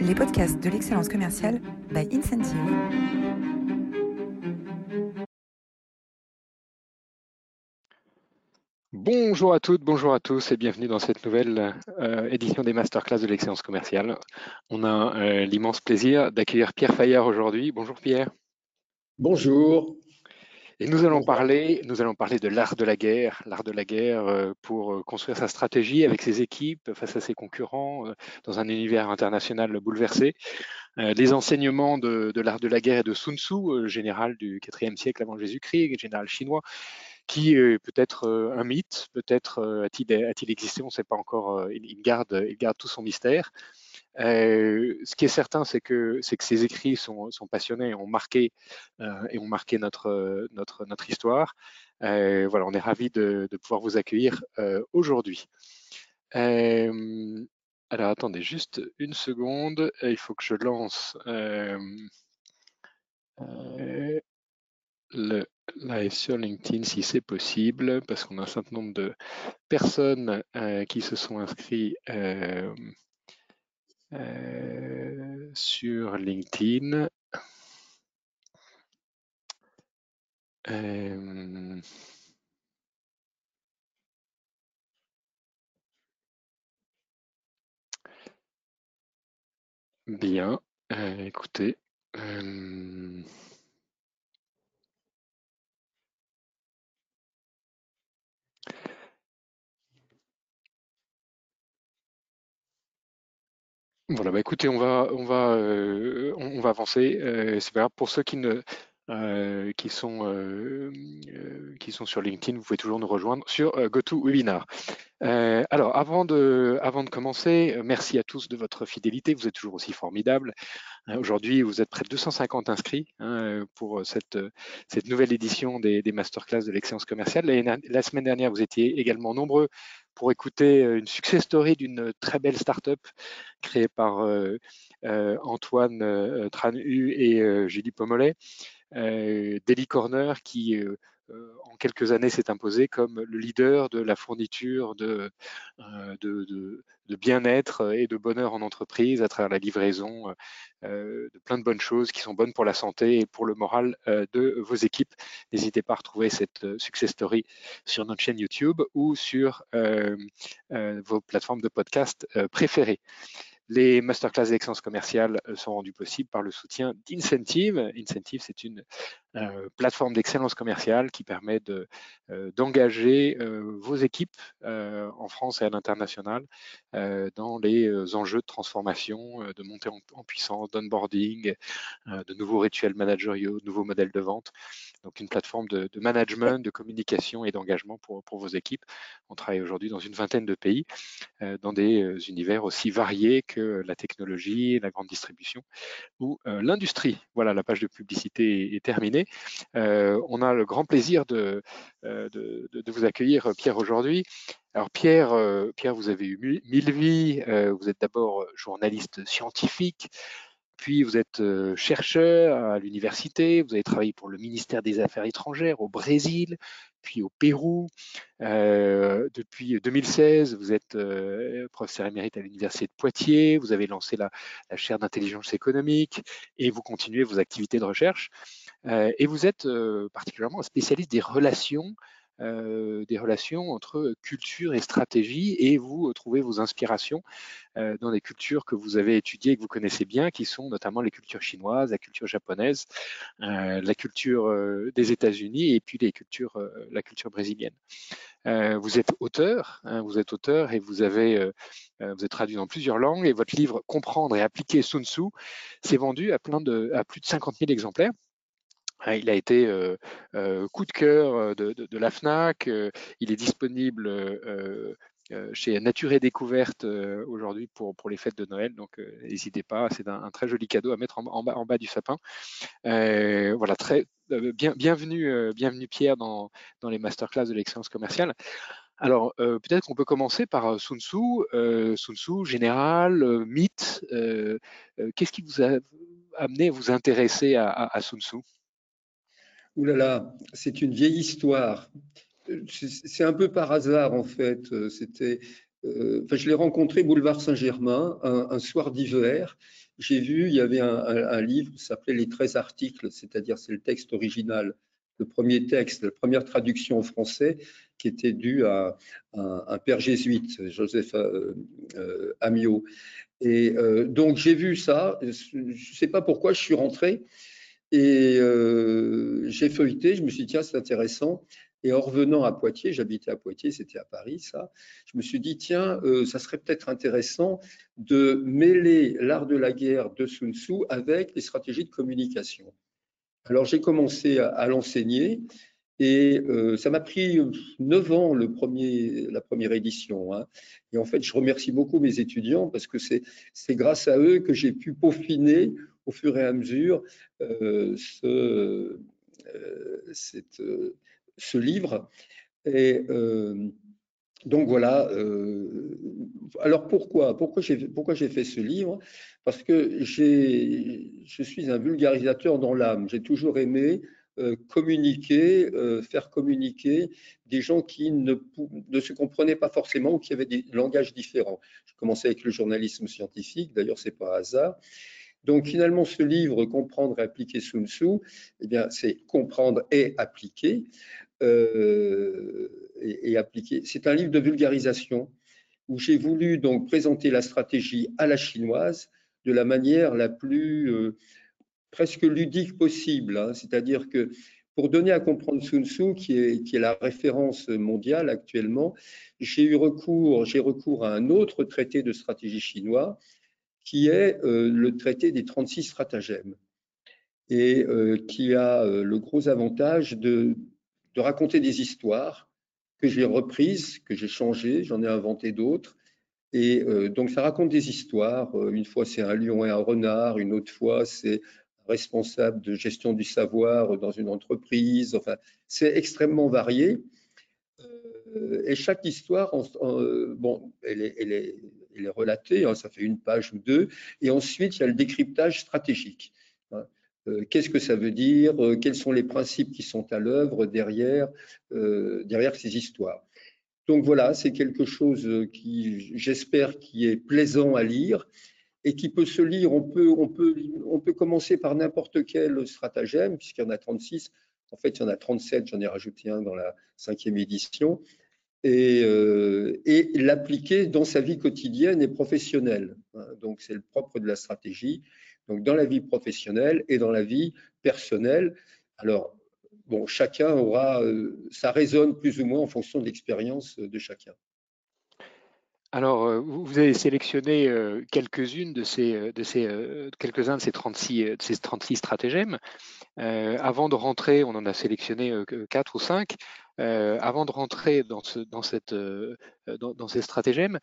les podcasts de l'excellence commerciale by Incentive. Bonjour à toutes, bonjour à tous et bienvenue dans cette nouvelle euh, édition des masterclass de l'excellence commerciale. On a euh, l'immense plaisir d'accueillir Pierre Fayard aujourd'hui. Bonjour Pierre. Bonjour. Et nous allons parler, nous allons parler de l'art de la guerre, l'art de la guerre euh, pour euh, construire sa stratégie avec ses équipes face à ses concurrents euh, dans un univers international bouleversé. Les enseignements de, l'art de la guerre et de Sun Tzu, général du IVe siècle avant Jésus-Christ, général chinois, qui peut être un mythe, peut-être a-t-il existé, on ne sait pas encore, il garde tout son mystère. Euh, ce qui est certain, c'est que, ces écrits sont, passionnés, ont marqué euh, et ont marqué notre, histoire. Euh, voilà, on est ravis de, de pouvoir vous accueillir aujourd'hui. alors attendez juste une seconde, il faut que je lance le live sur LinkedIn si c'est possible, parce qu'on a un certain nombre de personnes qui se sont inscrits euh, sur LinkedIn. Euh, bien, euh, écoutez. Voilà, bah écoutez, on va, on va, euh, on, va avancer. Euh, c'est pas grave. Pour ceux qui ne, euh, qui sont qui sont sur LinkedIn, vous pouvez toujours nous rejoindre sur GoToWebinar. alors, avant de, avant de commencer, merci à tous de votre fidélité. Vous êtes toujours aussi formidables. Aujourd'hui, vous êtes près de 250 inscrits hein, pour cette, cette nouvelle édition des, des masterclass de l'excellence commerciale. La semaine dernière, vous étiez également nombreux pour écouter euh, une success story d'une très belle start-up créée par euh, euh, Antoine Tranu et Julie Pomolet, Daily Corner, qui en quelques années s'est imposé comme le leader de la fourniture de, de bien-être et de bonheur en entreprise à travers la livraison de plein de bonnes choses qui sont bonnes pour la santé et pour le moral de vos équipes. N'hésitez pas à retrouver cette success story sur notre chaîne YouTube ou sur vos plateformes de podcast préférées. Les masterclass d'excellence commerciale sont rendus possibles par le soutien d'Incentive. Incentive, c'est une euh, plateforme d'excellence commerciale qui permet euh, d'engager euh, vos équipes en France et à l'international dans les enjeux de transformation, de montée en, puissance, d'onboarding, de nouveaux rituels managériaux, de nouveaux modèles de vente. Donc une plateforme de, management, de communication et d'engagement pour, vos équipes. On travaille aujourd'hui dans une vingtaine de pays, dans des univers aussi variés que la technologie, la grande distribution ou l'industrie. Voilà, la page de publicité est terminée. Euh, on a le grand plaisir de, euh, de, vous accueillir, Pierre, aujourd'hui. Alors Pierre, euh, Pierre, vous avez eu mille vies. vous êtes d'abord journaliste scientifique, puis vous êtes chercheur à l'université, vous avez travaillé pour le ministère des Affaires étrangères au Brésil, puis au Pérou. depuis 2016, vous êtes professeur émérite à l'université de Poitiers, vous avez lancé la, chaire d'intelligence économique et vous continuez vos activités de recherche. Euh, et vous êtes euh, particulièrement un spécialiste des relations euh, des relations entre culture et stratégie et vous trouvez vos inspirations dans des cultures que vous avez étudiées et que vous connaissez bien, qui sont notamment les cultures chinoises, la culture japonaise, la culture des États-Unis et puis les cultures, la culture brésilienne. vous êtes auteur, hein, vous êtes auteur et vous avez vous êtes traduit dans plusieurs langues et votre livre Comprendre et appliquer Sun Tzu s'est vendu à plein de à plus de 50 000 exemplaires. Hein, il a été euh, euh, coup de cœur euh, de, la FNAC. il est disponible chez Nature et Découverte aujourd'hui pour, les fêtes de Noël. Donc, n'hésitez pas. C'est un, très joli cadeau à mettre en, bas, du sapin. voilà, très bien, bienvenue, Pierre dans, les masterclass de l'excellence commerciale. Alors, peut-être qu'on peut commencer par Sun Tzu. Sun Tzu, général, mythe. Qu'est-ce qui vous a amené à vous intéresser à, à Sun Tzu? Ouh là là, c'est une vieille histoire. C'est un peu par hasard en fait. C'était, euh, je l'ai rencontré boulevard Saint-Germain un, soir d'hiver. j'ai vu, il y avait un, livre qui s'appelait Les 13 articles, c'est-à-dire c'est le texte original, le premier texte, la première traduction en français qui était due à, un père jésuite, Joseph euh, euh, Amiot. Et donc j'ai vu ça, je ne sais pas pourquoi, je suis rentré et j'ai feuilleté, je me suis dit tiens c'est intéressant. Et en revenant à Poitiers, j'habitais à Poitiers, c'était à Paris, ça, je me suis dit, tiens, euh, ça serait peut-être intéressant de mêler l'art de la guerre de Sun Tzu avec les stratégies de communication. Alors j'ai commencé à, l'enseigner et euh, ça m'a pris neuf ans le premier, la première édition. Hein. Et en fait, je remercie beaucoup mes étudiants parce que c'est grâce à eux que j'ai pu peaufiner au fur et à mesure euh, ce, cette ce livre. Et euh, donc voilà. Euh, alors pourquoi Pourquoi j'ai fait ce livre? Parce que je suis un vulgarisateur dans l'âme. J'ai toujours aimé euh, communiquer, faire communiquer des gens qui ne, se comprenaient pas forcément ou qui avaient des langages différents. J'ai commencé avec le journalisme scientifique, d'ailleurs c'est pas hasard. Donc finalement, ce livre, Comprendre et appliquer Sun Tzu, eh bien, c'est comprendre et appliquer. Euh, et, appliquer. C'est un livre de vulgarisation où j'ai voulu donc présenter la stratégie à la chinoise de la manière la plus euh, presque ludique possible. Hein. C'est-à-dire que pour donner à comprendre Sun Tzu, qui est, qui est la référence mondiale actuellement, j'ai eu recours, j'ai recours à un autre traité de stratégie chinois, qui est euh, le traité des 36 stratagèmes, et qui a le gros avantage de, raconter des histoires que j'ai reprises, que j'ai changées, j'en ai inventé d'autres. Et euh, donc, ça raconte des histoires. Euh, une fois, c'est un lion et un renard. Une autre fois, c'est responsable de gestion du savoir dans une entreprise. Enfin, c'est extrêmement varié. Euh, et chaque histoire, bon, elle est, elle est relatée, hein, ça fait une page ou deux. Et ensuite, il y a le décryptage stratégique. Euh, qu'est-ce que ça veut dire, euh, quels sont les principes qui sont à l'œuvre derrière, euh, derrière ces histoires. Donc voilà, c'est quelque chose qui, j'espère, qui est plaisant à lire et qui peut se lire. On peut, on peut, on peut commencer par n'importe quel stratagème, puisqu'il y en a 36. En fait, il y en a 37, j'en ai rajouté un dans la cinquième édition. Et, et l'appliquer dans sa vie quotidienne et professionnelle. Hein. Donc, c'est le propre de la stratégie donc dans la vie professionnelle et dans la vie personnelle. Alors, bon, chacun aura, euh, ça résonne plus ou moins en fonction de l'expérience de chacun. Alors, euh, vous avez sélectionné euh, quelques-unes de ces, ces quelques-uns de ces 36, de ces 36 stratagèmes. avant de rentrer, on en a sélectionné quatre ou cinq. avant de rentrer dans, ce, dans, cette, dans, ces stratagèmes,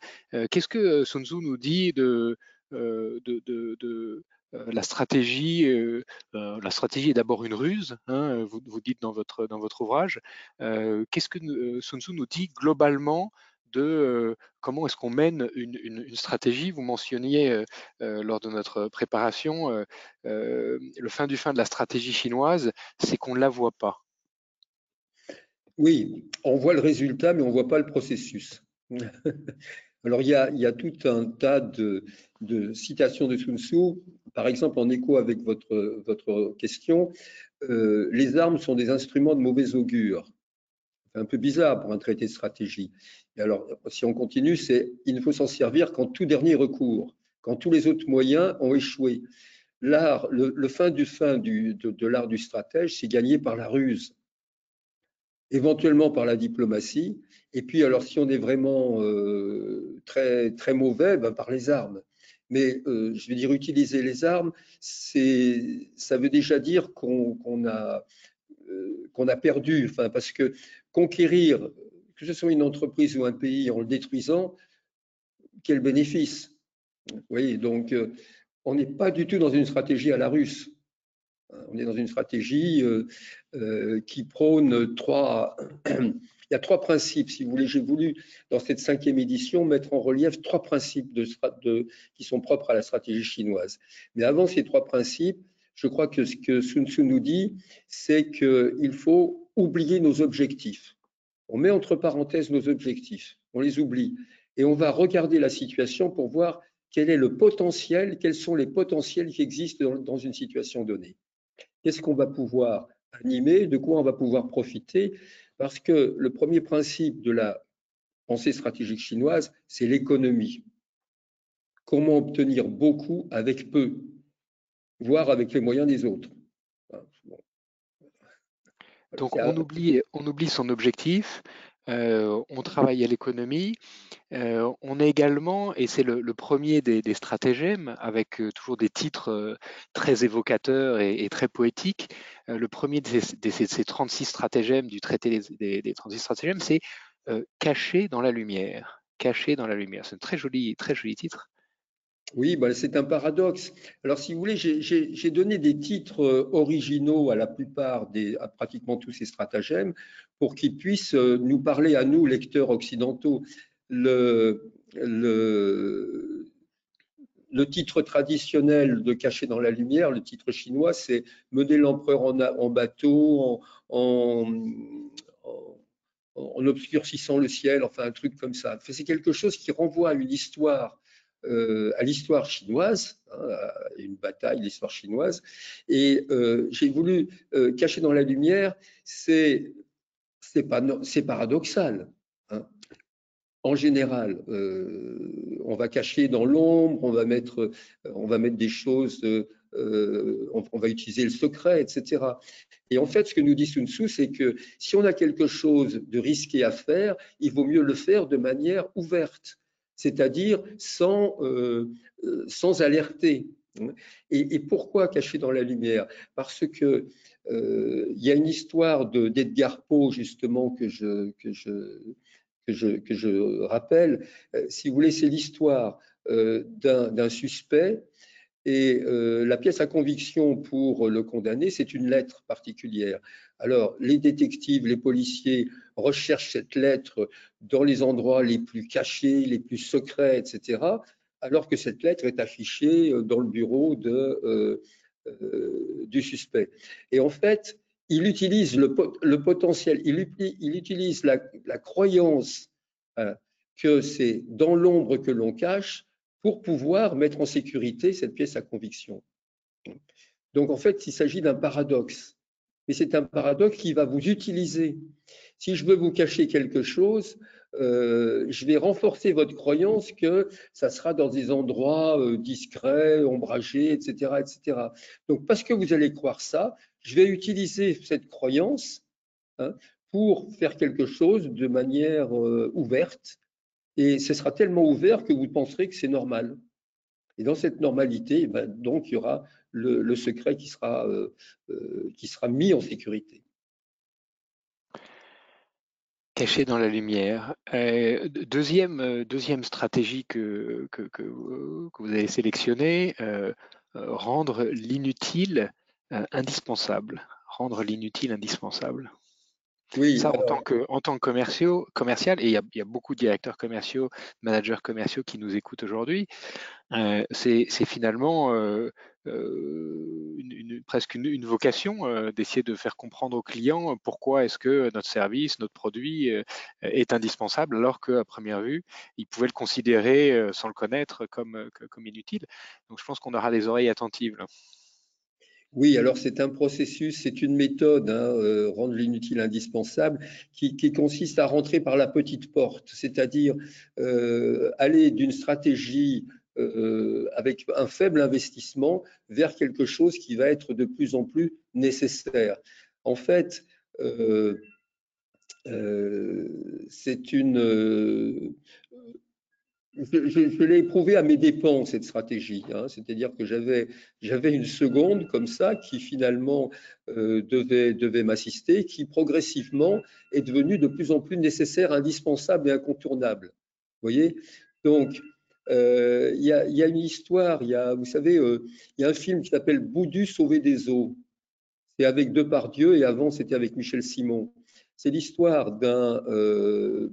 qu'est-ce que Sun Tzu nous dit de, de, de euh, la stratégie, euh, euh, la stratégie est d'abord une ruse. Hein, vous, vous, dites dans votre dans votre ouvrage. Qu'est-ce que Sun Tzu nous dit globalement de comment est-ce qu'on mène une, stratégie. Vous mentionniez lors de notre préparation le fin du fin de la stratégie chinoise, c'est qu'on ne la voit pas. Oui, on voit le résultat, mais on ne voit pas le processus. Alors, il y, a, tout un tas de, citations de Sun Tzu par exemple, en écho avec votre, votre question, les armes sont des instruments de mauvais augure. Un peu bizarre pour un traité de stratégie. Et alors, si on continue, c'est il ne faut s'en servir qu'en tout dernier recours, quand tous les autres moyens ont échoué. L'art, le, fin du fin du, de, l'art du stratège, c'est gagné par la ruse, éventuellement par la diplomatie, et puis alors si on est vraiment euh, très, très mauvais, ben, par les armes. Mais euh, je veux dire, utiliser les armes, ça veut déjà dire qu'on a, qu'on a perdu, enfin, parce que conquérir, que ce soit une entreprise ou un pays en le détruisant, quel bénéfice? Vous voyez, donc euh, on n'est pas du tout dans une stratégie à la russe. On est dans une stratégie qui prône trois, il y a trois principes, si vous voulez. J'ai voulu, dans cette cinquième édition, mettre en relief trois principes qui sont propres à la stratégie chinoise. Mais avant ces trois principes, je crois que ce que Sun Tzu nous dit, c'est qu'il faut oublier nos objectifs. On met entre parenthèses nos objectifs, on les oublie. Et on va regarder la situation pour voir quel est le potentiel, quels sont les potentiels qui existent dans, une situation donnée. Qu'est-ce qu'on va pouvoir animer, de quoi on va pouvoir profiter, parce que le premier principe de la pensée stratégique chinoise, c'est l'économie. Comment obtenir beaucoup avec peu, voire avec les moyens des autres. Donc on oublie, on oublie son objectif, euh, on travaille à l'économie. Euh, on est également, et c'est le, premier des, stratagèmes, avec euh, toujours des titres très évocateurs et, très poétiques, le premier de ces, 36 stratagèmes du traité des, des 36 stratagèmes, c'est caché dans la lumière. Caché dans la lumière. C'est un très joli, très joli titre. Oui, bah, c'est un paradoxe. Alors, si vous voulez, j'ai donné des titres euh, originaux à la plupart des, à pratiquement tous ces stratagèmes, pour qu'ils puissent euh, nous parler à nous, lecteurs occidentaux. Le, titre traditionnel de Cacher dans la lumière, le titre chinois, c'est Mener l'empereur en, bateau, en, en obscurcissant le ciel, enfin un truc comme ça. C'est quelque chose qui renvoie à une histoire euh, à l'histoire chinoise, hein, une bataille, l'histoire chinoise. Et euh, j'ai voulu euh, cacher dans la lumière, c'est paradoxal. Hein. En général, on va cacher dans l'ombre, on va mettre, on va mettre des choses, on, va utiliser le secret, etc. Et en fait, ce que nous dit Sun Tzu, c'est que si on a quelque chose de risqué à faire, il vaut mieux le faire de manière ouverte c'est-à-dire sans, euh, euh, sans alerter. Et, pourquoi cacher dans la lumière? Parce que euh, il y a une histoire d'Edgar Poe justement que je, que je, que je, que je rappelle. si vous voulez, c'est l'histoire d'un suspect et la pièce à conviction pour le condamner, c'est une lettre particulière. Alors, les détectives, les policiers recherchent cette lettre dans les endroits les plus cachés, les plus secrets, etc., alors que cette lettre est affichée euh, dans le bureau euh, euh, du suspect. Et en fait, il utilise le, potentiel, il, il utilise la, croyance que c'est dans l'ombre que l'on cache pour pouvoir mettre en sécurité cette pièce à conviction. Donc en fait, il s'agit d'un paradoxe mais c'est un paradoxe qui va vous utiliser. Si je veux vous cacher quelque chose, euh, je vais renforcer votre croyance que ça sera dans des endroits euh, discrets, ombragés, etc., etc. Donc, parce que vous allez croire ça, je vais utiliser cette croyance hein, pour faire quelque chose de manière euh, ouverte, et ce sera tellement ouvert que vous penserez que c'est normal. Et dans cette normalité, eh ben, donc, il y aura le, secret qui sera, euh, euh, qui sera mis en sécurité. Caché dans la lumière. Euh, deuxième, stratégie que, que, que, vous avez sélectionnée, rendre l'inutile indispensable. Rendre l'inutile indispensable. Oui, ça, en, tant que, en tant que commercial, et il y, a, il y, a, beaucoup de directeurs commerciaux, managers commerciaux qui nous écoutent aujourd'hui, euh, c'est finalement euh, euh, une, presque une, vocation d'essayer de faire comprendre aux clients pourquoi est-ce que notre service, notre produit est indispensable, alors qu'à première vue, ils pouvaient le considérer sans le connaître comme, comme inutile. Donc je pense qu'on aura des oreilles attentives. Oui, alors c'est un processus, c'est une méthode, hein, euh, rendre l'inutile indispensable, qui, consiste à rentrer par la petite porte, c'est-à-dire euh, aller d'une stratégie euh, avec un faible investissement vers quelque chose qui va être de plus en plus nécessaire. En fait, c'est une je, l'ai éprouvé à mes dépens, cette stratégie. Hein. C'est-à-dire que j'avais, une seconde comme ça qui finalement euh, devait, devait m'assister, qui progressivement est devenue de plus en plus nécessaire, indispensable et incontournable. Vous voyez? Donc, euh, il y, a, une histoire, y a, vous savez, euh, il y a un film qui s'appelle Boudu sauvé des eaux. C'est avec Depardieu et avant c'était avec Michel Simon. C'est l'histoire d'un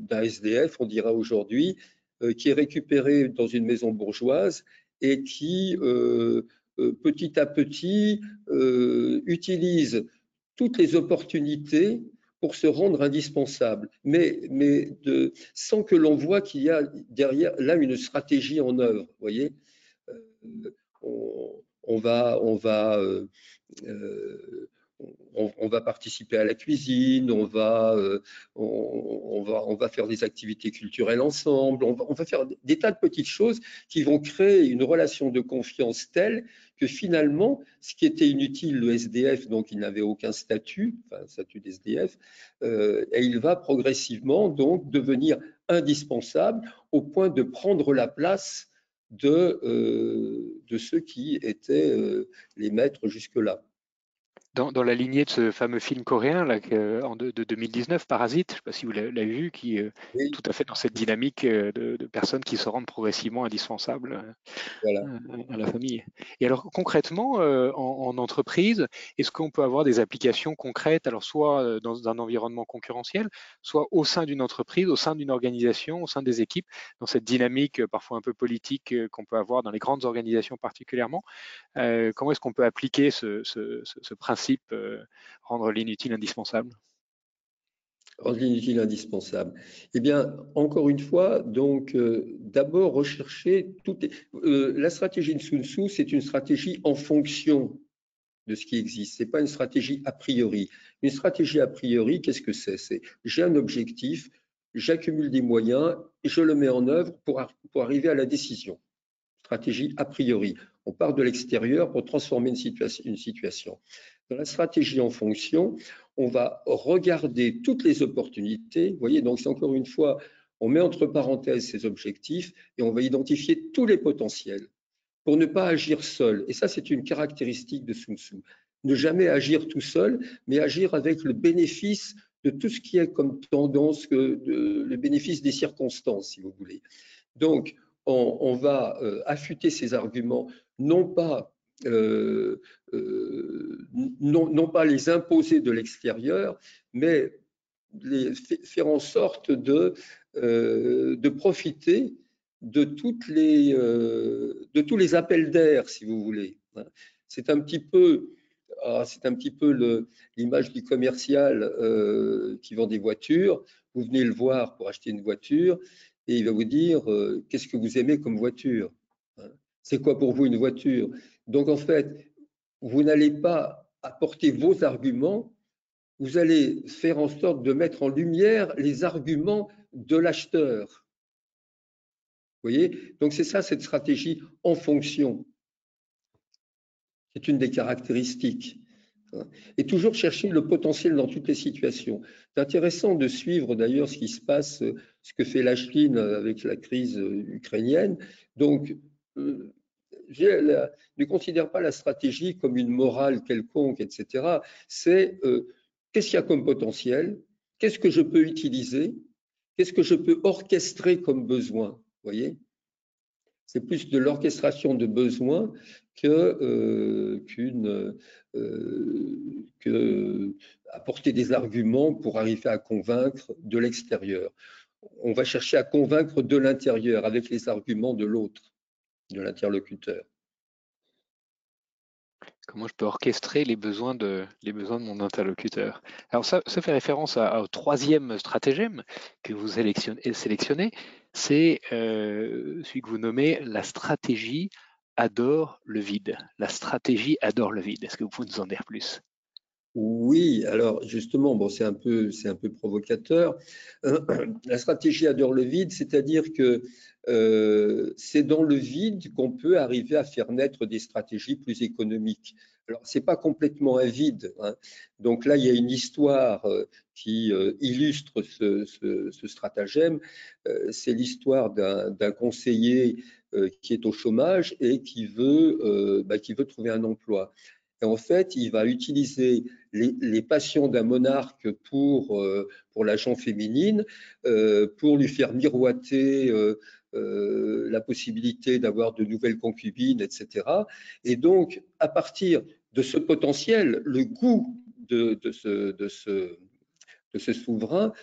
SDF, on dira aujourd'hui, euh, qui est récupéré dans une maison bourgeoise et qui, euh, euh, petit à petit, utilise toutes les opportunités pour se rendre indispensable, mais, mais sans que l'on voit qu'il y a derrière là une stratégie en œuvre. voyez, euh, on, va, on va euh, on, va participer à la cuisine, on va, euh, faire des activités culturelles ensemble, on va, faire des tas de petites choses qui vont créer une relation de confiance telle que finalement, ce qui était inutile, le SDF, donc il n'avait aucun statut, enfin statut d'SDF, euh, et il va progressivement donc devenir indispensable au point de prendre la place de, euh, de ceux qui étaient les maîtres jusque-là dans, la lignée de ce fameux film coréen là, de, 2019, Parasite, je ne sais pas si vous l'avez vu, qui est euh, tout à fait dans cette dynamique euh, de, personnes qui se rendent progressivement indispensables euh, à, la famille. Et alors concrètement, en, entreprise, est-ce qu'on peut avoir des applications concrètes, alors soit dans un environnement concurrentiel, soit au sein d'une entreprise, au sein d'une organisation, au sein des équipes, dans cette dynamique parfois un peu politique qu'on peut avoir dans les grandes organisations particulièrement. Comment est-ce qu'on peut appliquer ce principe euh, rendre l'inutile indispensable Rendre l'inutile indispensable. Eh bien, encore une fois, donc, euh, d'abord rechercher tout. Euh, la stratégie de Sun Tzu, c'est une stratégie en fonction de ce qui existe. C'est pas une stratégie a priori. Une stratégie a priori, qu'est-ce que c'est? C'est j'ai un objectif, j'accumule des moyens je le mets en œuvre pour arriver à la décision. Stratégie a priori. On part de l'extérieur pour transformer une situation. Dans la stratégie en fonction, on va regarder toutes les opportunités. Vous voyez, donc c'est encore une fois, on met entre parenthèses ces objectifs et on va identifier tous les potentiels pour ne pas agir seul. Et ça, c'est une caractéristique de Sun Tzu. Ne jamais agir tout seul, mais agir avec le bénéfice de tout ce qui est comme tendance, le bénéfice des circonstances, si vous voulez. Donc, on, va euh, affûter ces arguments, non pas euh, euh, non, les imposer de l'extérieur, mais faire en sorte de, profiter de, toutes les, tous les appels d'air, si vous voulez. C'est un petit peu, ah, c'est un petit peu l'image du commercial qui vend des voitures. Vous venez le voir pour acheter une voiture et il va vous dire qu'est-ce que vous aimez comme voiture. Hein. C'est quoi pour vous une voiture? Donc en fait, vous n'allez pas apporter vos arguments, vous allez faire en sorte de mettre en lumière les arguments de l'acheteur. Vous voyez? Donc c'est ça cette stratégie en fonction. C'est une des caractéristiques. Et toujours chercher le potentiel dans toutes les situations. C'est intéressant de suivre d'ailleurs ce qui se passe, ce que fait la Chine avec la crise ukrainienne. Donc, euh, je ne considère pas la stratégie comme une morale quelconque, etc. C'est euh, qu'est-ce qu'il y a comme potentiel, qu'est-ce que je peux utiliser, qu'est-ce que je peux orchestrer comme besoin? voyez? C'est plus de l'orchestration de besoins que, euh, euh, que apporter des arguments pour arriver à convaincre de l'extérieur. On va chercher à convaincre de l'intérieur avec les arguments de l'autre de l'interlocuteur. Comment je peux orchestrer les besoins de, les besoins de mon interlocuteur? Alors ça, ça fait référence au troisième stratagème que vous sélectionnez, c'est euh, celui que vous nommez la stratégie adore le vide. La stratégie adore le vide. Est-ce que vous pouvez nous en dire plus? Oui, alors justement, bon, c'est un peu, c'est un peu provocateur. La stratégie adore le vide, c'est-à-dire que euh, c'est dans le vide qu'on peut arriver à faire naître des stratégies plus économiques. Alors, c'est pas complètement un vide. Hein. Donc là, il y a une histoire euh, qui euh, illustre ce, stratagème. c'est l'histoire d'un conseiller qui est au chômage et qui veut, bah, qui veut trouver un emploi. Et en fait, il va utiliser les, passions d'un monarque pour, euh, pour l'agent féminine, euh, pour lui faire miroiter euh, la possibilité d'avoir de nouvelles concubines, etc. Et donc, à partir de ce potentiel, le goût de, ce, de de souverain,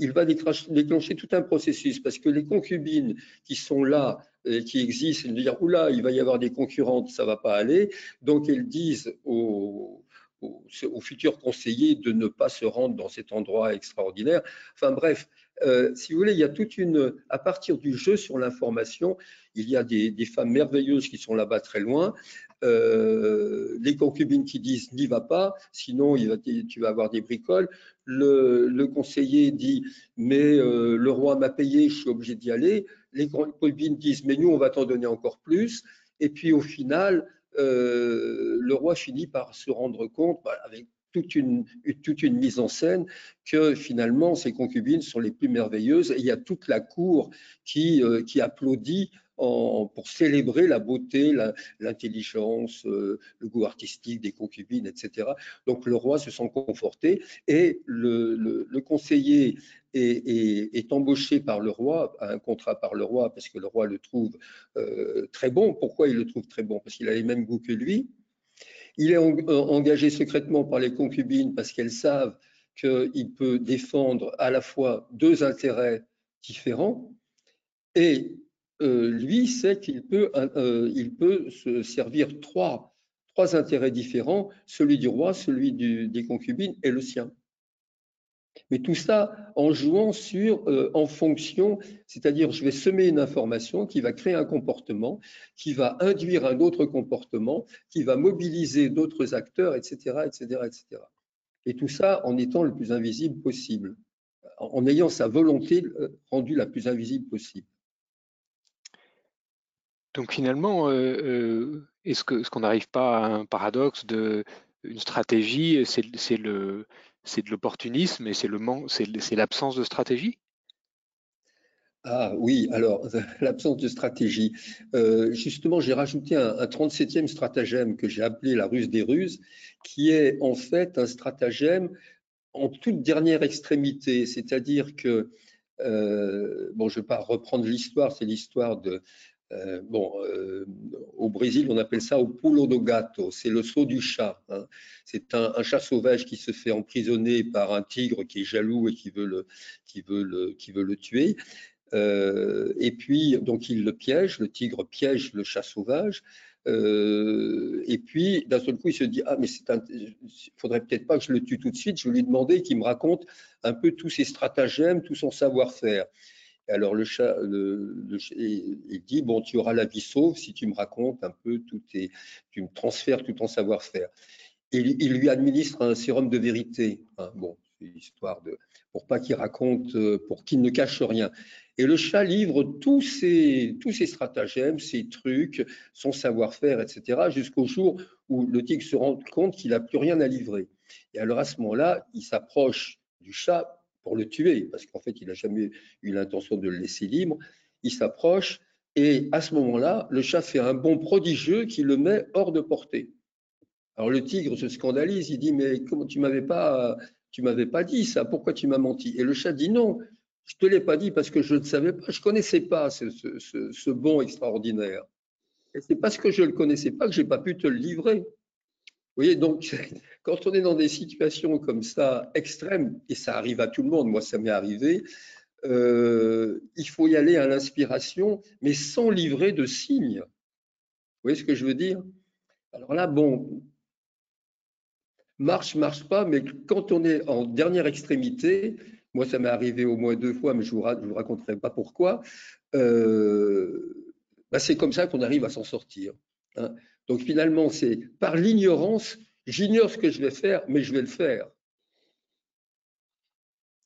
il va déclencher tout un processus parce que les concubines qui sont là qui existent, vont dire oula, il va y avoir des concurrentes, ça va pas aller. Donc elles disent aux, aux, futurs conseillers de ne pas se rendre dans cet endroit extraordinaire. Enfin bref, euh, si vous voulez, il y a toute une, à partir du jeu sur l'information, il y a des, femmes merveilleuses qui sont là-bas très loin, euh, les concubines qui disent n'y va pas, sinon tu vas avoir des bricoles. Le, conseiller dit mais euh, le roi m'a payé, je suis obligé d'y aller. Les concubines disent mais nous on va t'en donner encore plus. Et puis au final, le roi finit par se rendre compte, bah, avec toute une, mise en scène que finalement ces concubines sont les plus merveilleuses et il y a toute la cour qui, euh, applaudit pour célébrer la beauté, l'intelligence, euh, le goût artistique des concubines, etc. Donc le roi se sent conforté et le, le, conseiller est, embauché par le roi, un contrat par le roi parce que le roi le trouve euh, très bon. Pourquoi il le trouve très bon? Parce qu'il a les mêmes goûts que lui. Il est euh, engagé secrètement par les concubines parce qu'elles savent qu'il peut défendre à la fois deux intérêts différents et euh, lui sait qu'il peut, euh, peut se servir trois intérêts différents, celui du roi, celui des concubines et le sien. Mais tout ça en jouant sur, euh, en fonction, c'est-à-dire je vais semer une information qui va créer un comportement, qui va induire un autre comportement, qui va mobiliser d'autres acteurs, etc., etc., etc. Et tout ça en étant le plus invisible possible, en ayant sa volonté euh, rendue la plus invisible possible. Donc finalement, euh, est-ce qu'on n'arrive pas à un paradoxe de une stratégie, c'est le c'est de l'opportunisme et c'est l'absence de stratégie? Ah oui, alors l'absence de stratégie. Euh, justement, j'ai rajouté un, 37e stratagème que j'ai appelé la ruse des ruses, qui est en fait un stratagème en toute dernière extrémité, c'est-à-dire que, euh, bon, je ne vais pas reprendre l'histoire, c'est l'histoire de, euh, bon, euh, au Brésil, on appelle ça au pulo do gato, c'est le saut du chat. Hein. C'est un, chat sauvage qui se fait emprisonner par un tigre qui est jaloux et qui veut le, tuer. Euh, et puis, donc, il le piège, le tigre piège le chat sauvage. et puis, d'un seul coup, il se dit Ah, mais il faudrait peut-être pas que je le tue tout de suite. Je vais lui demander qu'il me raconte un peu tous ses stratagèmes, tout son savoir-faire alors le chat, il dit bon, tu auras la vie sauve si tu me racontes un peu tout tes, tu me transfères tout ton savoir-faire. Il, il, lui administre un sérum de vérité. Hein, bon, histoire de pour pas qu'il raconte, euh, pour qu'il ne cache rien. Et le chat livre tous ses, tous ses stratagèmes, ses trucs, son savoir-faire, etc., jusqu'au jour où le tigre se rend compte qu'il n'a plus rien à livrer. Et alors à ce moment-là, il s'approche du chat pour le tuer, parce qu'en fait, il n'a jamais eu l'intention de le laisser libre. Il s'approche et à ce moment-là, le chat fait un bond prodigieux qui le met hors de portée. Alors le tigre se scandalise, il dit mais comment tu m'avais pas, tu m'avais pas dit ça, pourquoi tu m'as menti? Et le chat dit non, je te l'ai pas dit parce que je ne savais pas, je connaissais pas ce, ce, bond extraordinaire. Et c'est parce que je le connaissais pas que j'ai pas pu te le livrer. Vous voyez, donc, quand on est dans des situations comme ça, extrêmes, et ça arrive à tout le monde, moi ça m'est arrivé, euh, il faut y aller à l'inspiration, mais sans livrer de signes. Vous voyez ce que je veux dire? Alors là, bon, marche, marche pas, mais quand on est en dernière extrémité, moi ça m'est arrivé au moins deux fois, mais je ne vous, raconterai pas pourquoi, euh, bah, c'est comme ça qu'on arrive à s'en sortir. Hein. Donc finalement, c'est par l'ignorance, j'ignore ce que je vais faire, mais je vais le faire.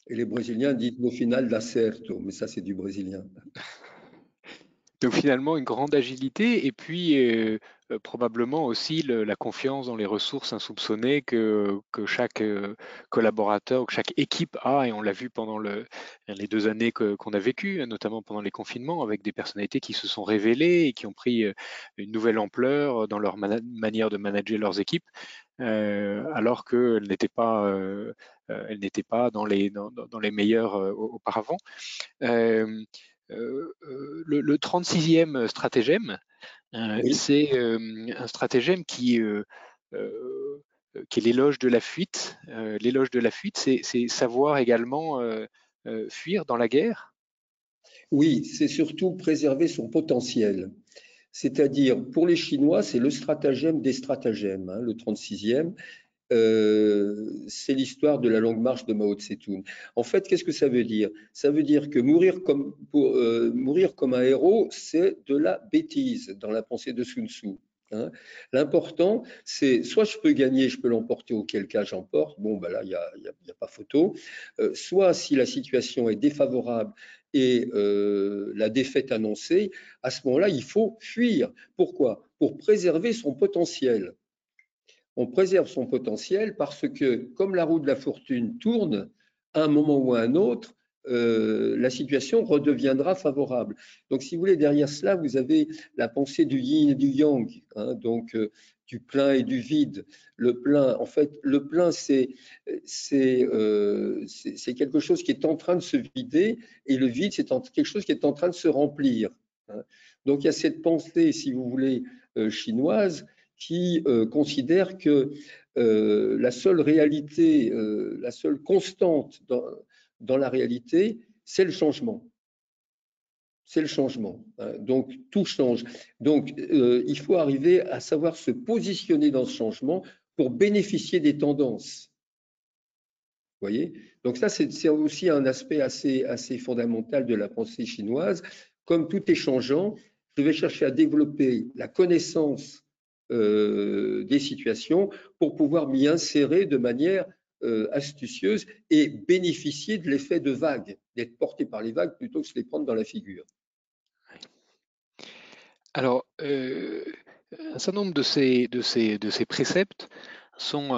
Et les Brésiliens disent au final l'acerto, mais ça c'est du brésilien. Donc finalement, une grande agilité et puis euh, euh, probablement aussi la confiance dans les ressources insoupçonnées que, que chaque euh, collaborateur, que chaque équipe a, et on l'a vu pendant le, les deux années qu'on a vécues, notamment pendant les confinements, avec des personnalités qui se sont révélées et qui ont pris une nouvelle ampleur dans leur manière de manager leurs équipes, alors qu'elles n'étaient pas, n'étaient pas dans les, dans, les meilleurs auparavant. Euh, euh, le, 36e stratagème, euh, c'est un stratagème qui, qui est l'éloge de la fuite. l'éloge de la fuite, c'est savoir également fuir dans la guerre Oui, c'est surtout préserver son potentiel. C'est-à-dire, pour les Chinois, c'est le stratagème des stratagèmes, hein, le 36e. Euh, c'est l'histoire de la longue marche de Mao Tse-tung. En fait, qu'est-ce que ça veut dire? Ça veut dire que mourir comme, euh, mourir comme un héros, c'est de la bêtise dans la pensée de Sun Tzu. Hein. L'important, c'est soit je peux gagner, je peux l'emporter, auquel cas j'emporte, bon, ben là, il n'y a, a, pas photo. Euh, soit si la situation est défavorable et la défaite annoncée, à ce moment-là, il faut fuir. Pourquoi? Pour préserver son potentiel. On préserve son potentiel parce que, comme la roue de la fortune tourne, à un moment ou à un autre, euh, la situation redeviendra favorable. Donc, si vous voulez, derrière cela, vous avez la pensée du yin et du yang, hein, donc euh, du plein et du vide. Le plein, en fait, le plein, c'est euh, quelque chose qui est en train de se vider, et le vide, c'est quelque chose qui est en train de se remplir. Hein. Donc, il y a cette pensée, si vous voulez, chinoise, qui considère que la seule réalité, la seule constante dans, dans la réalité, c'est le changement. C'est le changement. Hein. Donc, tout change. Donc, euh, il faut arriver à savoir se positionner dans ce changement pour bénéficier des tendances. Vous voyez? Donc, ça, c'est aussi un aspect assez, assez fondamental de la pensée chinoise. Comme tout est changeant, je vais chercher à développer la connaissance euh, des situations pour pouvoir m'y insérer de manière euh, astucieuse et bénéficier de l'effet de vague, d'être porté par les vagues plutôt que de se les prendre dans la figure. Alors, euh, un certain nombre de ces, préceptes sont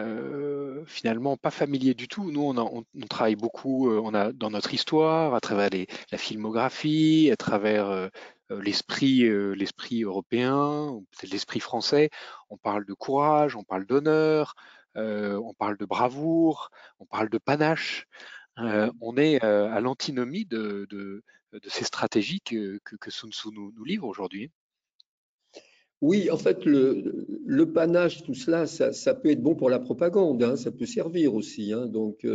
euh, finalement pas familiers du tout. Nous, on, travaille beaucoup on a, dans notre histoire, à travers la filmographie, à travers l'esprit l'esprit européen, peut-être l'esprit français. On parle de courage, on parle d'honneur, euh, on parle de bravoure, on parle de panache. Euh, on est euh, à l'antinomie de, ces stratégies que, Sun Tzu nous, livre aujourd'hui. Oui, en fait, le, panache, tout cela, ça, peut être bon pour la propagande, hein, ça peut servir aussi. Hein, donc,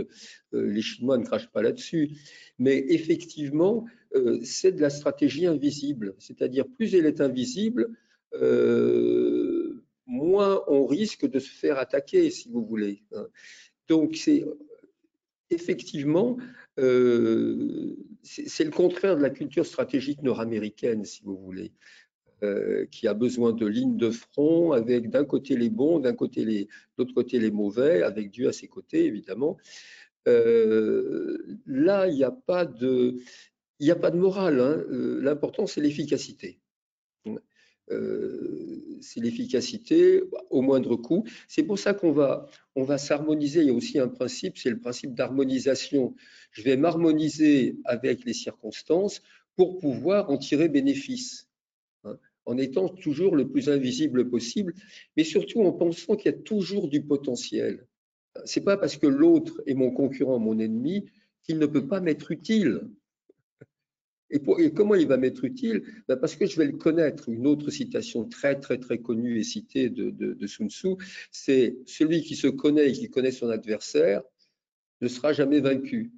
les Chinois ne crachent pas là-dessus. Mais effectivement, c'est de la stratégie invisible. C'est-à-dire, plus elle est invisible, moins on risque de se faire attaquer, si vous voulez. Hein. Donc, c'est effectivement, euh, c'est le contraire de la culture stratégique nord-américaine, si vous voulez, euh, qui a besoin de lignes de front avec d'un côté les bons, d'un côté les, l'autre côté les mauvais, avec Dieu à ses côtés, évidemment. Euh, là, il n'y a pas de, a pas de morale. Hein. L'important, c'est l'efficacité. Euh, c'est l'efficacité au moindre coût. C'est pour ça qu'on va, on va s'harmoniser. Il y a aussi un principe, c'est le principe d'harmonisation. Je vais m'harmoniser avec les circonstances pour pouvoir en tirer bénéfice, en étant toujours le plus invisible possible, mais surtout en pensant qu'il y a toujours du potentiel. C'est pas parce que l'autre est mon concurrent, mon ennemi, qu'il ne peut pas m'être utile. Et, comment il va m'être utile? Ben Parce que je vais le connaître. Une autre citation très, très, très connue et citée de, de, Sun Tzu, c'est celui qui se connaît et qui connaît son adversaire ne sera jamais vaincu.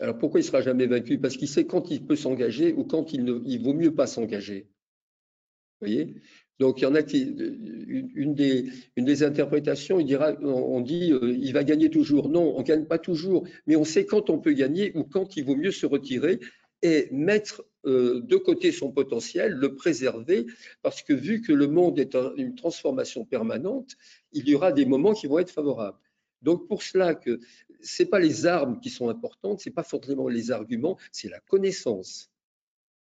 Alors pourquoi il sera jamais vaincu? Parce qu'il sait quand il peut s'engager ou quand il, ne, vaut mieux pas s'engager. Vous voyez? Donc, il y en a qui, une des, une des interprétations, on dit, euh, il va gagner toujours. Non, on ne gagne pas toujours, mais on sait quand on peut gagner ou quand il vaut mieux se retirer et mettre euh, de côté son potentiel, le préserver, parce que vu que le monde est une transformation permanente, il y aura des moments qui vont être favorables. Donc, pour cela que c'est pas les armes qui sont importantes, c'est pas forcément les arguments, c'est la connaissance.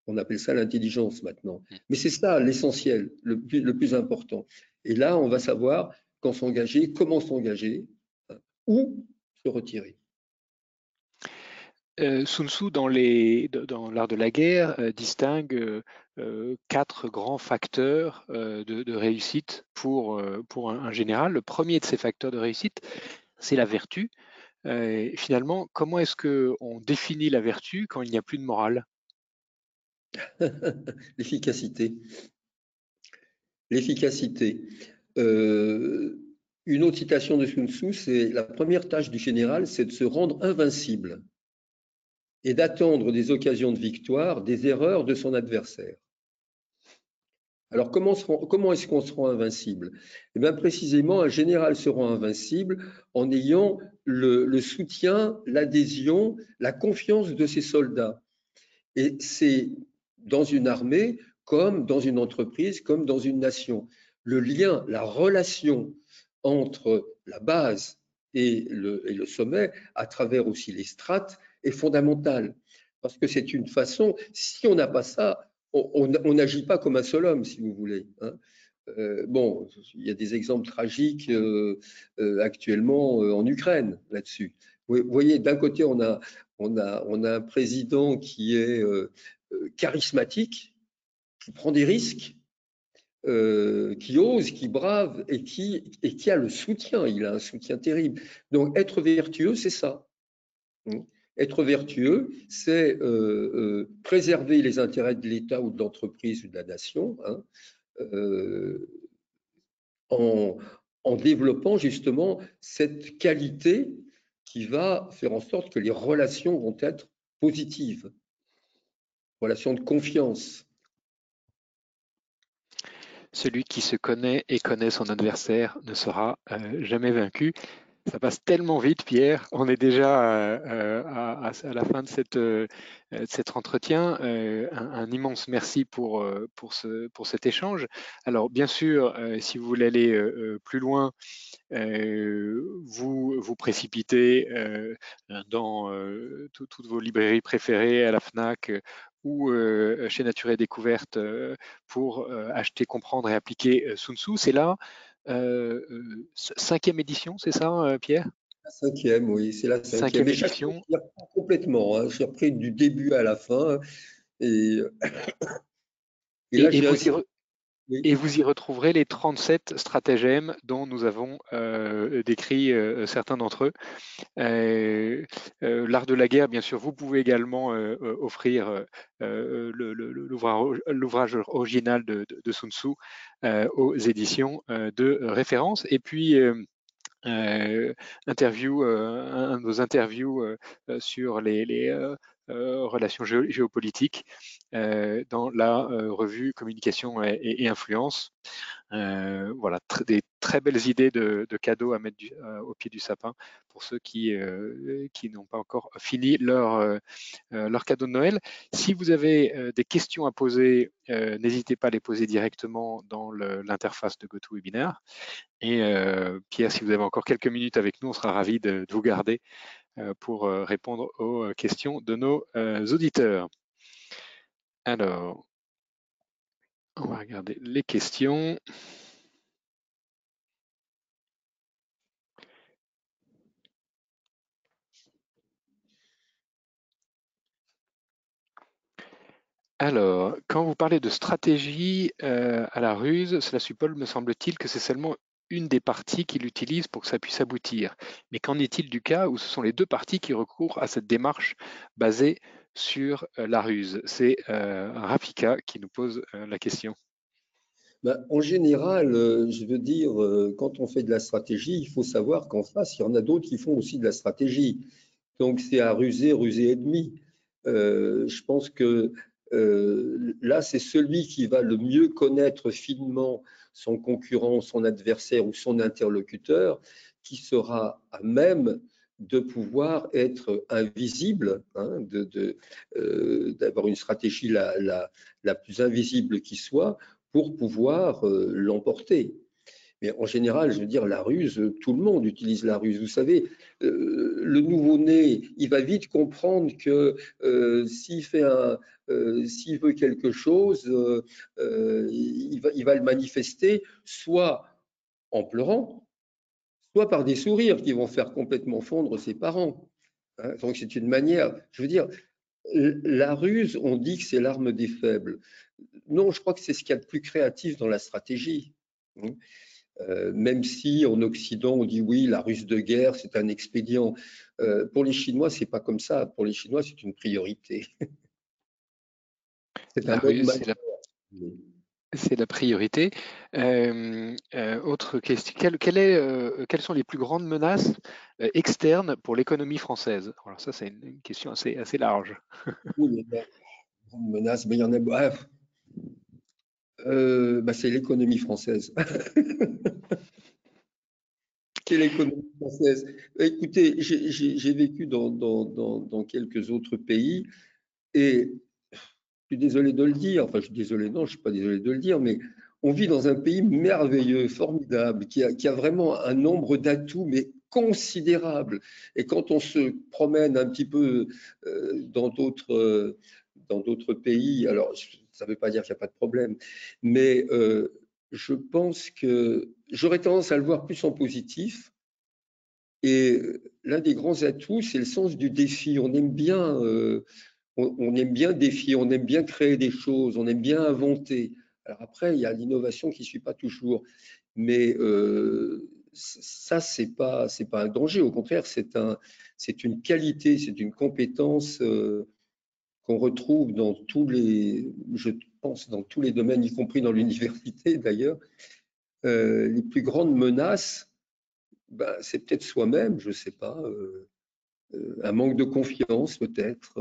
On appelle ça l'intelligence maintenant. Mm. Mais c'est ça l'essentiel, le, plus important. Et là, on va savoir quand s'engager, comment s'engager, euh, ou se retirer. Euh, Sun Tzu, dans l'art de la guerre, euh, distingue quatre grands facteurs de, réussite pour, pour un, général. Le premier de ces facteurs de réussite, c'est la vertu. finalement, comment est-ce qu'on définit la vertu quand il n'y a plus de morale? L'efficacité. L'efficacité. Euh, une autre citation de Sun Tzu, c'est la première tâche du général, c'est de se rendre invincible et d'attendre des occasions de victoire des erreurs de son adversaire. Alors comment, comment est-ce qu'on se rend invincible? Eh bien précisément, un général se rend invincible en ayant le, soutien, l'adhésion, la confiance de ses soldats. Et c'est dans une armée comme dans une entreprise, comme dans une nation. Le lien, la relation entre la base et le, et le sommet, à travers aussi les strates, est fondamentale. Parce que c'est une façon, si on n'a pas ça, on n'agit pas comme un seul homme, si vous voulez. Hein. Euh, bon, il y a des exemples tragiques euh, euh, actuellement en Ukraine là-dessus. Vous voyez, d'un côté, on a, un président qui est charismatique, qui prend des risques, qui ose, qui brave et qui, et qui a le soutien. Il a un soutien terrible. Donc, être vertueux, c'est ça. Être vertueux, c'est euh, euh, préserver les intérêts de l'État ou de l'entreprise ou de la nation hein, euh, en, développant justement cette qualité qui va faire en sorte que les relations vont être positives, relations de confiance. Celui qui se connaît et connaît son adversaire ne sera jamais vaincu. Ça passe tellement vite, Pierre. On est déjà euh, euh, à, la fin de, cette, euh, cet entretien. Un, immense merci pour, pour, ce, pour cet échange. Alors, bien sûr, si vous voulez aller plus loin, vous vous précipitez dans toutes vos librairies préférées, à la FNAC ou chez Nature et Découverte pour acheter, comprendre et appliquer Sun Tzu. C'est là cinquième édition, c'est ça, euh, Pierre? La cinquième, oui, c'est la cinquième, édition. Complètement, hein, repris du début à la fin. Et, et, là, et vous y retrouverez les 37 stratagèmes dont nous avons euh, décrit euh, certains d'entre eux. Euh, l'art de la guerre, bien sûr, vous pouvez également offrir l'ouvrage original de, Sun Tzu aux éditions de référence. Et puis, interview, un de nos interviews sur les euh, relations géopolitiques euh, dans la euh, revue Communication et, Influence. voilà, des très belles idées de, cadeaux à mettre au pied du sapin pour ceux qui, n'ont pas encore fini leur, cadeau de Noël. Si vous avez des questions à poser, n'hésitez pas à les poser directement dans l'interface de GoToWebinar. Et Pierre, si vous avez encore quelques minutes avec nous, on sera ravis de vous garder pour euh, répondre aux euh, questions de nos auditeurs. Alors, on va regarder les questions. Alors, quand vous parlez de stratégie à la ruse, cela suppose, me semble-t-il, que c'est seulement une des parties qu'il utilise pour que ça puisse aboutir. Mais qu'en est-il du cas où ce sont les deux parties qui recourent à cette démarche basée sur euh, la ruse? C'est euh, Rafika qui nous pose euh, la question. Bah, en général, je veux dire, quand on fait de la stratégie, il faut savoir qu'en face, il y en a d'autres qui font aussi de la stratégie. Donc, c'est à ruser, ruser et demi. je pense que là, c'est celui qui va le mieux connaître finement son concurrent, son adversaire ou son interlocuteur, qui sera à même de pouvoir être invisible, hein, euh, d'avoir une stratégie la, plus invisible qui soit pour pouvoir euh, l'emporter. Mais en général, je veux dire, la ruse, tout le monde utilise la ruse. Vous savez, euh, le nouveau-né, il va vite comprendre que s'il fait euh, s'il veut quelque chose, euh, euh, il va, il, va, le manifester soit en pleurant, soit par des sourires qui vont faire complètement fondre ses parents. Hein, donc c'est une manière, je veux dire, la ruse, on dit que c'est l'arme des faibles. Non, je crois que c'est ce qu'il y a de plus créatif dans la stratégie. Hein. Même si en Occident on dit oui, la ruse de guerre c'est un expédient. pour les Chinois, c'est pas comme ça. Pour les Chinois, c'est une priorité. C'est la... priorité. Euh, euh, autre question, est, euh, quelles sont les plus grandes menaces externes pour l'économie française? Alors ça, c'est une, question assez, assez large. oui, il y a menaces, mais il y en a... Bref. Euh, bah, C'est l'économie française. c'est l'économie française? Écoutez, j'ai vécu dans, quelques autres pays et je suis désolé de le dire, enfin je suis désolé, non, je ne suis pas désolé de le dire, mais on vit dans un pays merveilleux, formidable, qui a, vraiment un nombre d'atouts, mais considérable. Et quand on se promène un petit peu euh, dans d'autres dans d'autres pays, alors ça ne veut pas dire qu'il n'y a pas de problème, mais euh, je pense que j'aurais tendance à le voir plus en positif. Et l'un des grands atouts, c'est le sens du défi. On aime bien, euh, on, aime bien défier, on aime bien créer des choses, on aime bien inventer. Alors après, il y a l'innovation qui ne suit pas toujours, mais euh, ça, c'est pas, pas un danger. Au contraire, c'est une qualité, c'est une compétence qu'on retrouve dans tous les, je pense, dans tous les domaines, y compris dans l'université d'ailleurs. Euh, les plus grandes menaces, ben, c'est peut-être soi-même, je ne sais pas, euh, euh, un manque de confiance peut-être.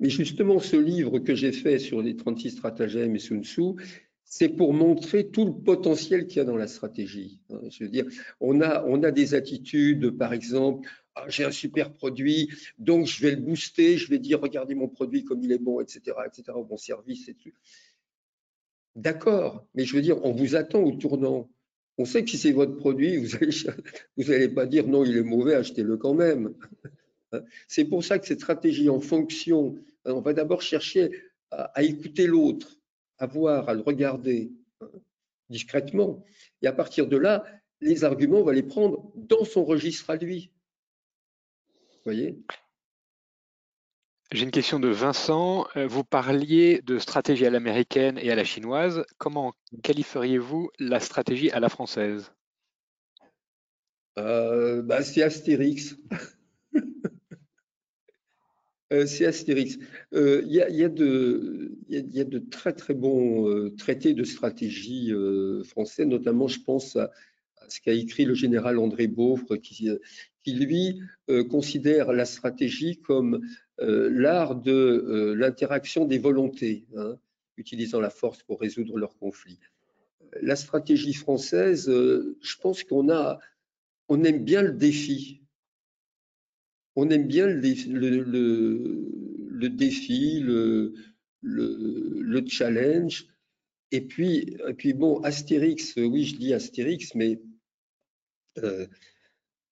Mais justement, ce livre que j'ai fait sur les 36 stratagèmes et Sun Tzu, c'est pour montrer tout le potentiel qu'il y a dans la stratégie. Hein. Je veux dire, on a, on a des attitudes, par exemple, ah, j'ai un super produit, donc je vais le booster, je vais dire regardez mon produit comme il est bon, etc., etc., bon service, etc. D'accord, mais je veux dire, on vous attend au tournant. On sait que si c'est votre produit, vous n'allez vous allez pas dire non, il est mauvais, achetez-le quand même. C'est pour ça que cette stratégie en fonction, on va d'abord chercher à, écouter l'autre, à voir, à le regarder hein, discrètement. Et à partir de là, les arguments, on va les prendre dans son registre à lui voyez? J'ai une question de Vincent. Euh, vous parliez de stratégie à l'américaine et à la chinoise. Comment qualifieriez-vous la stratégie à la française? Euh, bah, C'est Astérix. Euh, c'est Astérix. Il y, a de très très bons traités de stratégie français, notamment je pense à, ce qu'a écrit le général André Beauvre, qui, lui euh, considère la stratégie comme euh, l'art de euh, l'interaction des volontés, hein, utilisant la force pour résoudre leurs conflits. La stratégie française, je pense qu'on on aime bien le défi. On aime bien le, défi, le, le, challenge. Et puis, et puis bon, Astérix, oui, je dis Astérix, mais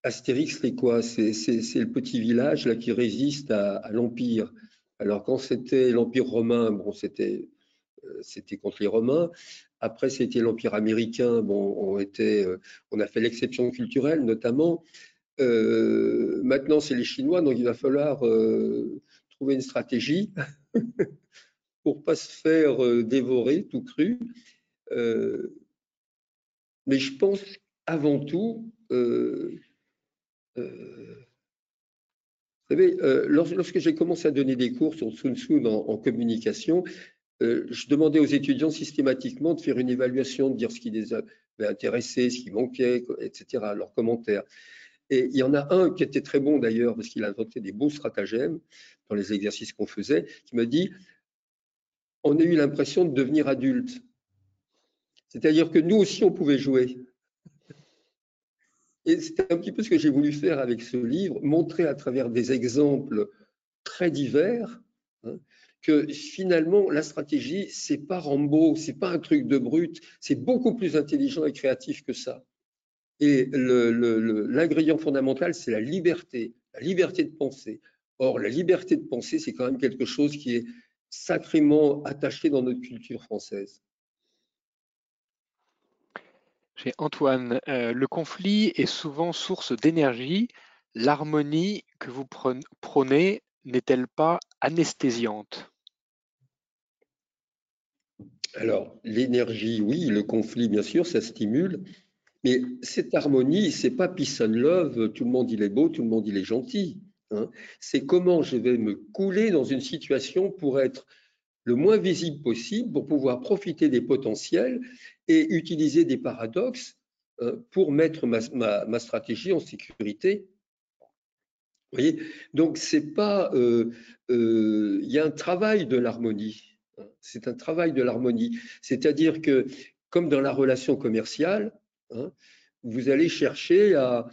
Astérix, c'est quoi? C'est le petit village là qui résiste à, l'Empire. Alors quand c'était l'Empire romain, bon, c'était euh, c'était contre les Romains. Après, c'était l'Empire américain. Bon, on, était, euh, on a fait l'exception culturelle notamment. Euh, maintenant, c'est les Chinois, donc il va falloir trouver une stratégie pour pas se faire dévorer tout cru. mais je pense avant tout euh, euh, lorsque j'ai commencé à donner des cours sur Sun Tzu en, communication, euh, je demandais aux étudiants systématiquement de faire une évaluation, de dire ce qui les avait intéressés, ce qui manquait, etc., leurs commentaires. Et il y en a un qui était très bon d'ailleurs, parce qu'il a inventé des beaux stratagèmes dans les exercices qu'on faisait, qui m'a dit on a eu l'impression de devenir adulte. C'est-à-dire que nous aussi, on pouvait jouer. Et c'est un petit peu ce que j'ai voulu faire avec ce livre, montrer à travers des exemples très divers hein, que finalement la stratégie, c'est pas Rambo, c'est pas un truc de brut, c'est beaucoup plus intelligent et créatif que ça. Et l'ingrédient fondamental, c'est la liberté, la liberté de penser. Or, la liberté de penser, c'est quand même quelque chose qui est sacrément attaché dans notre culture française. J'ai Antoine, euh, le conflit est souvent source d'énergie. L'harmonie que vous prônez n'est-elle pas anesthésiante? Alors, l'énergie, oui, le conflit, bien sûr, ça stimule. Mais cette harmonie, c'est pas peace and love, tout le monde il est beau, tout le monde il est gentil. Hein. C'est comment je vais me couler dans une situation pour être le moins visible possible pour pouvoir profiter des potentiels et utiliser des paradoxes euh, pour mettre ma, stratégie en sécurité. Vous voyez? Donc, c'est pas. Euh, euh, il y a un travail de l'harmonie. C'est un travail de l'harmonie. C'est-à-dire que, comme dans la relation commerciale, hein, vous allez chercher à,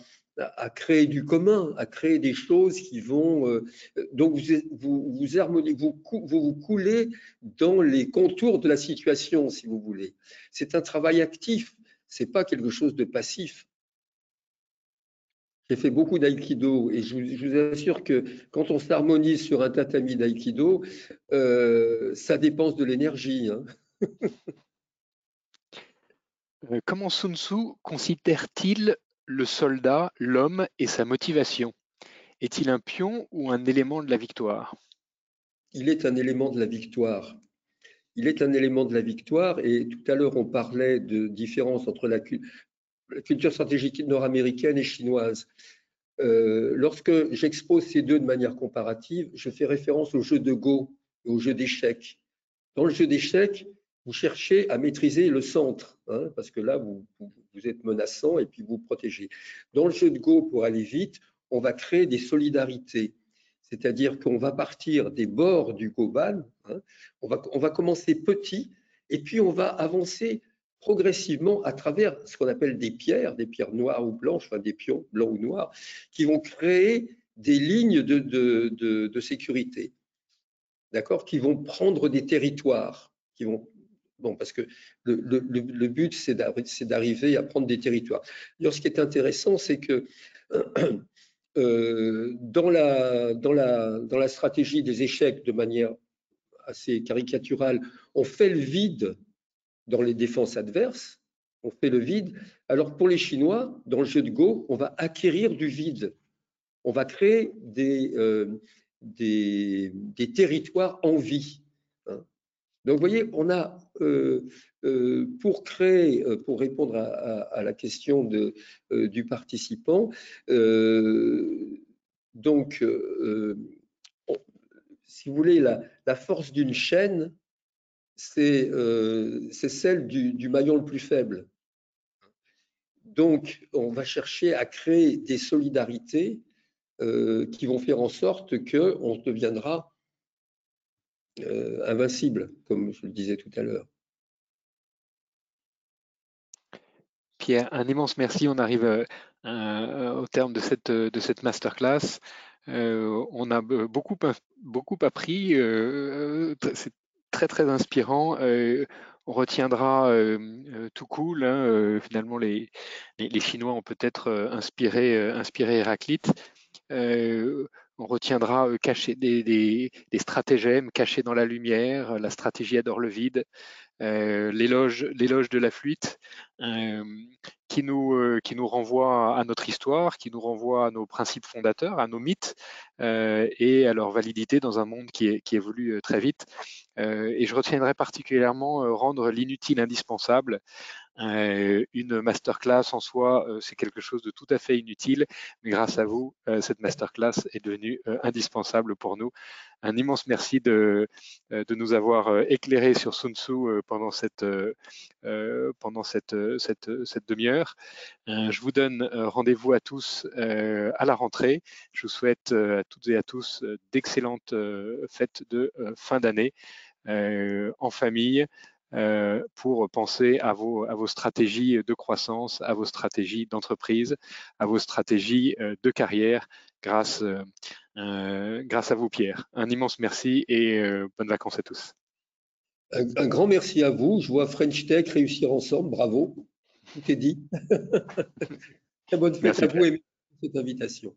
créer du commun, à créer des choses qui vont. Euh, donc, vous vous, vous, vous, vous coulez dans les contours de la situation, si vous voulez. C'est un travail actif, c'est pas quelque chose de passif. J'ai fait beaucoup d'aïkido et je vous, assure que quand on s'harmonise sur un tatami d'aïkido, euh, ça dépense de l'énergie. Hein. Euh, comment Sun Tzu considère-t-il le soldat, l'homme et sa motivation? Est-il un pion ou un élément de la victoire? Il est un élément de la victoire. Il est un élément de la victoire et tout à l'heure on parlait de différence entre la, culture stratégique nord-américaine et chinoise. Euh, lorsque j'expose ces deux de manière comparative, je fais référence au jeu de Go et au jeu d'échecs. Dans le jeu d'échecs, vous cherchez à maîtriser le centre, hein, parce que là, vous, êtes menaçant et puis vous protégez. Dans le jeu de Go, pour aller vite, on va créer des solidarités. C'est-à-dire qu'on va partir des bords du Goban, hein, on, va, on va commencer petit, et puis on va avancer progressivement à travers ce qu'on appelle des pierres, des pierres noires ou blanches, enfin des pions blancs ou noirs, qui vont créer des lignes de, de, de, de sécurité, d'accord, qui vont prendre des territoires, qui vont Bon, parce que le, but, c'est d'arriver à prendre des territoires. Ce qui est intéressant, c'est que euh, dans, la, stratégie des échecs, de manière assez caricaturale, on fait le vide dans les défenses adverses, on fait le vide. Alors pour les Chinois, dans le jeu de Go, on va acquérir du vide. On va créer des, euh, territoires en vie. Donc, vous voyez, on a, euh, euh, pour créer, euh, pour répondre à, la question du participant, donc, si vous voulez, la, force d'une chaîne, c'est celle du, du, maillon le plus faible. Donc, on va chercher à créer des solidarités qui vont faire en sorte qu'on deviendra euh, invincible, comme je le disais tout à l'heure. Pierre, un immense merci. On arrive euh, euh, au terme de cette, masterclass. on a beaucoup, appris. C'est très, très inspirant. on retiendra tout cool. Hein, finalement, les, les, Chinois ont peut-être inspiré, inspiré Héraclite on retiendra euh, caché, des, des, stratagèmes cachés dans la lumière, la stratégie adore le vide, euh, l'éloge, de la fuite, euh, qui, nous, qui nous renvoie à notre histoire, qui nous renvoie à nos principes fondateurs, à nos mythes et à leur validité dans un monde qui, qui évolue très vite. Et je retiendrai particulièrement rendre l'inutile indispensable. une masterclass en soi, c'est quelque chose de tout à fait inutile, mais grâce à vous, cette masterclass est devenue indispensable pour nous un immense merci de, euh, de nous avoir euh, éclairé sur Sun Tzu euh, pendant cette, pendant cette, cette demi-heure. Je vous donne rendez-vous à tous à la rentrée. Je vous souhaite à toutes et à tous d'excellentes fêtes de fin d'année en famille. pour penser à vos, à vos stratégies de croissance, à vos stratégies d'entreprise, à vos stratégies de carrière grâce euh, grâce à vous, Pierre. Un immense merci et euh, bonnes vacances à tous. Un, grand merci à vous. Je vois French Tech réussir ensemble. Bravo. Tout est dit. Très bonne fête à vous et cette invitation.